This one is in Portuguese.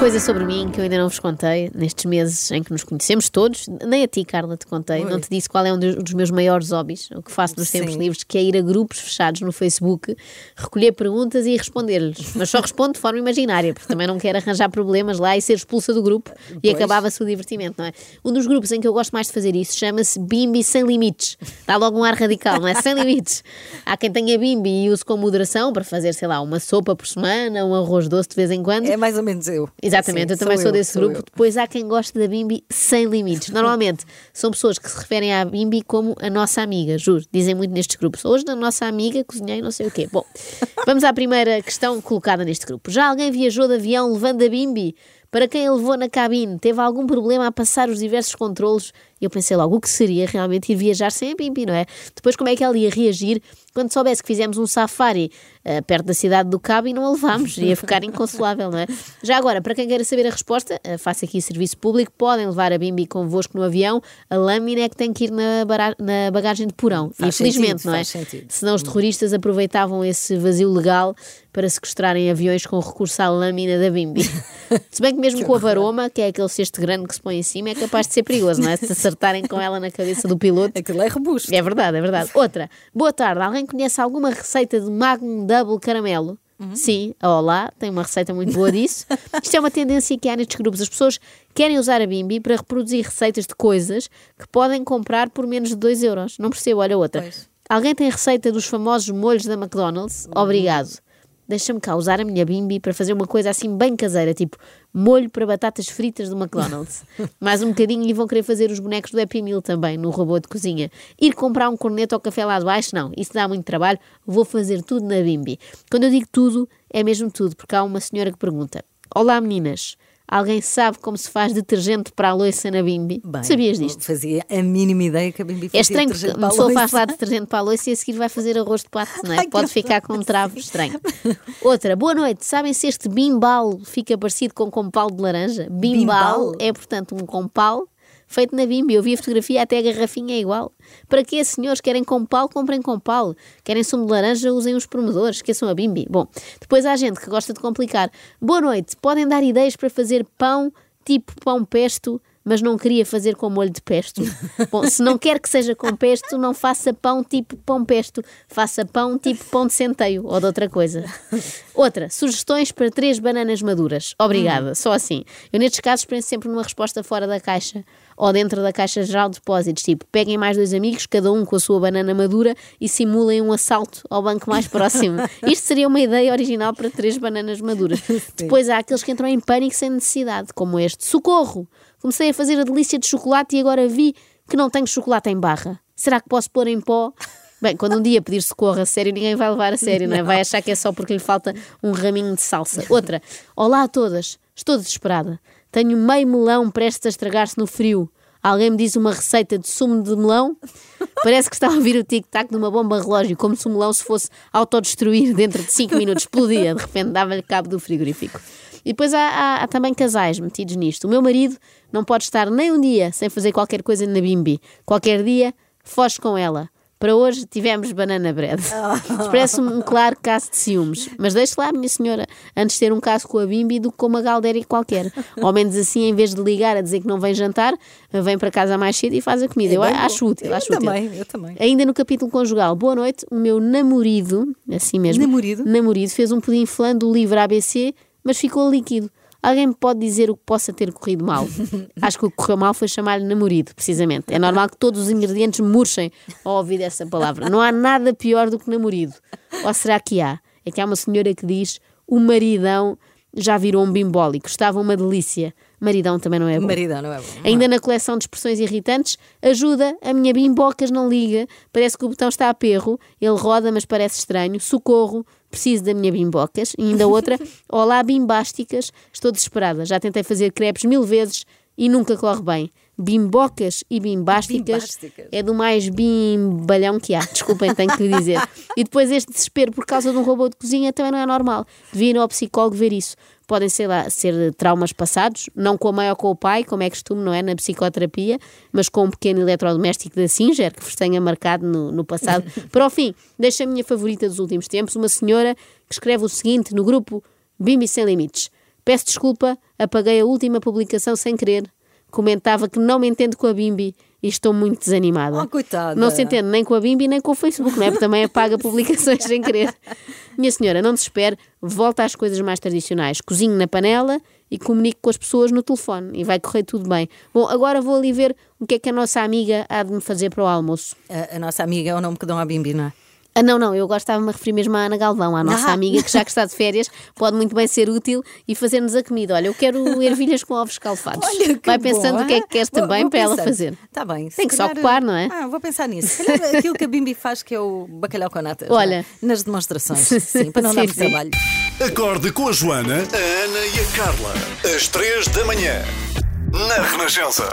coisa sobre mim que eu ainda não vos contei nestes meses em que nos conhecemos todos, nem a ti, Carla, te contei, Oi. não te disse qual é um dos, meus maiores hobbies, o que faço nos tempos Sim. livres, que é ir a grupos fechados no Facebook, recolher perguntas e responder-lhes. Mas só respondo de forma imaginária, porque também não quero arranjar problemas lá e ser expulsa do grupo e Pois. acabava-se o divertimento, não é? Um dos grupos em que eu gosto mais de fazer isso chama-se Bimbi Sem Limites. Dá logo um ar radical, não é? Sem limites. Há quem tenha Bimbi e use com moderação para fazer, sei lá, uma sopa por semana, um arroz doce de vez em quando. É mais ou menos eu. Exatamente, Sim, eu também sou, desse sou grupo. eu. Depois há quem goste da Bimbi sem limites. Normalmente são pessoas que se referem à Bimbi como a nossa amiga, juro. Dizem muito nestes grupos. Hoje, da nossa amiga, cozinhei não sei o quê. Bom, vamos à primeira questão colocada neste grupo. Já alguém viajou de avião levando a Bimbi? Para quem a levou na cabine, teve algum problema a passar os diversos controlos? E eu pensei logo, o que seria realmente ir viajar sem a Bimbi, não é? Depois, como é que ela ia reagir quando soubesse que fizemos um safari eh, perto da cidade do Cabo e não a levámos? Ia ficar inconsolável, não é? Já agora, para quem queira saber a resposta, eh, faço aqui serviço público, podem levar a Bimbi convosco no avião, a lâmina é que tem que ir na, na bagagem de porão. Faz Infelizmente, sentido, não é? sentido. Senão os terroristas aproveitavam esse vazio legal para sequestrarem aviões com recurso à lâmina da Bimbi. Se bem que mesmo com a varoma, que é aquele cesto grande que se põe em cima, é capaz de ser perigoso, não é? Se acertarem com ela na cabeça do piloto. Aquilo é robusto. É verdade, é verdade. Outra. Boa tarde. Alguém conhece alguma receita de Magnum Double Caramelo? Sim, a Olá tem uma receita muito boa disso. Isto é uma tendência que há nestes grupos. As pessoas querem usar a Bimbi para reproduzir receitas de coisas que podem comprar por menos de 2 euros. Não percebo, olha outra. Pois. Alguém tem receita dos famosos molhos da McDonald's? Obrigado. Deixa-me cá usar a minha bimbi para fazer uma coisa assim bem caseira, tipo molho para batatas fritas do McDonald's. Mais um bocadinho e vão querer fazer os bonecos do Happy Meal também, no robô de cozinha. Ir comprar um corneto ao café lá de baixo, não, isso dá muito trabalho, vou fazer tudo na bimbi. Quando eu digo tudo, é mesmo tudo, porque há uma senhora que pergunta: Olá meninas, alguém sabe como se faz detergente para a loiça na bimbi? Bem, Sabias disto? Fazia a mínima ideia que a Bimbi fazia É estranho porque detergente uma pessoa faz louça. falar de detergente para a louça e a seguir vai fazer arroz de pato, não é? Ai, que Pode ficar com um travo estranho. Outra, boa noite. Sabem se este bimbal fica parecido com compal de laranja? Bimbal, Bimbal? é, portanto, um compal feito na bimbi. Eu vi a fotografia, até a garrafinha é igual. Para que senhores querem compal, comprem compal. Querem sumo de laranja, usem os promedores, esqueçam a bimbi. Bom, depois há gente que gosta de complicar. Boa noite. Podem dar ideias para fazer pão tipo pão pesto mas não queria fazer com molho de pesto. Bom, se não quer que seja com pesto, não faça pão tipo pão pesto, faça pão tipo pão de centeio ou de outra coisa. Outra, sugestões para três bananas maduras. Obrigada, só assim. Eu nestes casos penso sempre numa resposta fora da caixa ou dentro da caixa geral de depósitos, tipo, peguem mais dois amigos, cada um com a sua banana madura e simulem um assalto ao banco mais próximo. Isto seria uma ideia original para três bananas maduras. Depois há aqueles que entram em pânico sem necessidade, como este. Socorro! Comecei a fazer a delícia de chocolate e agora vi que não tenho chocolate em barra. Será que posso pôr em pó? Bem, quando um dia pedir socorro a sério, ninguém vai levar a sério, não é? Vai achar que é só porque lhe falta um raminho de salsa. Outra. Olá a todas. Estou desesperada. Tenho meio melão prestes a estragar-se no frio. Alguém me diz uma receita de sumo de melão? Parece que está a ouvir o tic-tac de uma bomba relógio, como se o melão se fosse autodestruir dentro de 5 minutos. Explodia, de repente dava-lhe cabo do frigorífico. E depois há, há- há também casais metidos nisto. O meu marido não pode estar nem um dia sem fazer qualquer coisa na bimbi. Qualquer dia, foge com ela. Para hoje tivemos banana bread. Isto Parece-me um claro caso de ciúmes. Mas deixe lá, minha senhora, antes de ter um caso com a Bimbi do que com uma galdéria qualquer. Ao menos assim, em vez de ligar a dizer que não vem jantar, vem para casa mais cedo e faz a comida. Eu É bem acho bom. útil, Eu acho útil. também, eu também. Ainda no capítulo conjugal, boa noite, o meu namorado, assim mesmo, Namorado? namorado fez um pudim flan do livro ABC, mas ficou líquido. Alguém me pode dizer o que possa ter corrido mal? Acho que o que correu mal foi chamar-lhe namorado, precisamente. É normal que todos os ingredientes murchem ao ouvir essa palavra. Não há nada pior do que namorado. Ou será que há? É que há uma senhora que diz o maridão já virou um bimbólico. Estava uma delícia. Maridão também não é bom. Maridão, não é bom. Ainda na coleção de expressões irritantes, ajuda, a minha bimbocas não liga, parece que o botão está a perro, ele roda, mas parece estranho, socorro, preciso da minha bimbocas. E ainda outra, olá bimbásticas, estou desesperada, já tentei fazer crepes mil vezes e nunca corre bem. Bimbocas e bimbásticas, Bimbásticas. é do mais bimbalhão que há, desculpem, tenho que lhe dizer. E depois este desespero por causa de um robô de cozinha também não é normal. Devia ir ao psicólogo ver isso. Podem ser, lá, ser traumas passados, não com a mãe ou com o pai, como é costume, não é? Na psicoterapia, mas com um pequeno eletrodoméstico da Singer, que vos tenha marcado no, no passado. Para o fim, deixa a minha favorita dos últimos tempos, uma senhora que escreve o seguinte no grupo Bimbi Sem Limites. Peço desculpa, apaguei a última publicação sem querer. Comentava que não me entendo com a Bimbi e estou muito desanimada. Oh, coitada. Não se entende nem com a Bimbi nem com o Facebook, não é? Porque também apaga publicações sem querer. Minha senhora, não desespere, volta às coisas mais tradicionais. Cozinho na panela e comunico com as pessoas no telefone e vai correr tudo bem. Bom, agora vou ali ver o que é que a nossa amiga há de me fazer para o almoço. A, a nossa amiga é o nome que dão à Bimbi, não é? Ah, não, não, eu gostava-me a referir mesmo à Ana Galvão, à nossa Ah. amiga que já que está de férias pode muito bem ser útil e fazer-nos a comida. Olha, eu quero ervilhas com ovos escalfados. Olha que Vai pensando bom, o que é que queres Vou- também vou para ela pensando. fazer. Tá bem. Tem que se ocupar, não é? Ah, vou pensar nisso. Se calhar aquilo que a Bimbi faz, que é o bacalhau com natas. Olha. não é? Nas demonstrações. Sim, para não dar Sim, trabalho. Acorde com a Joana, a Ana e a Carla. Às três da manhã. Na Renascença.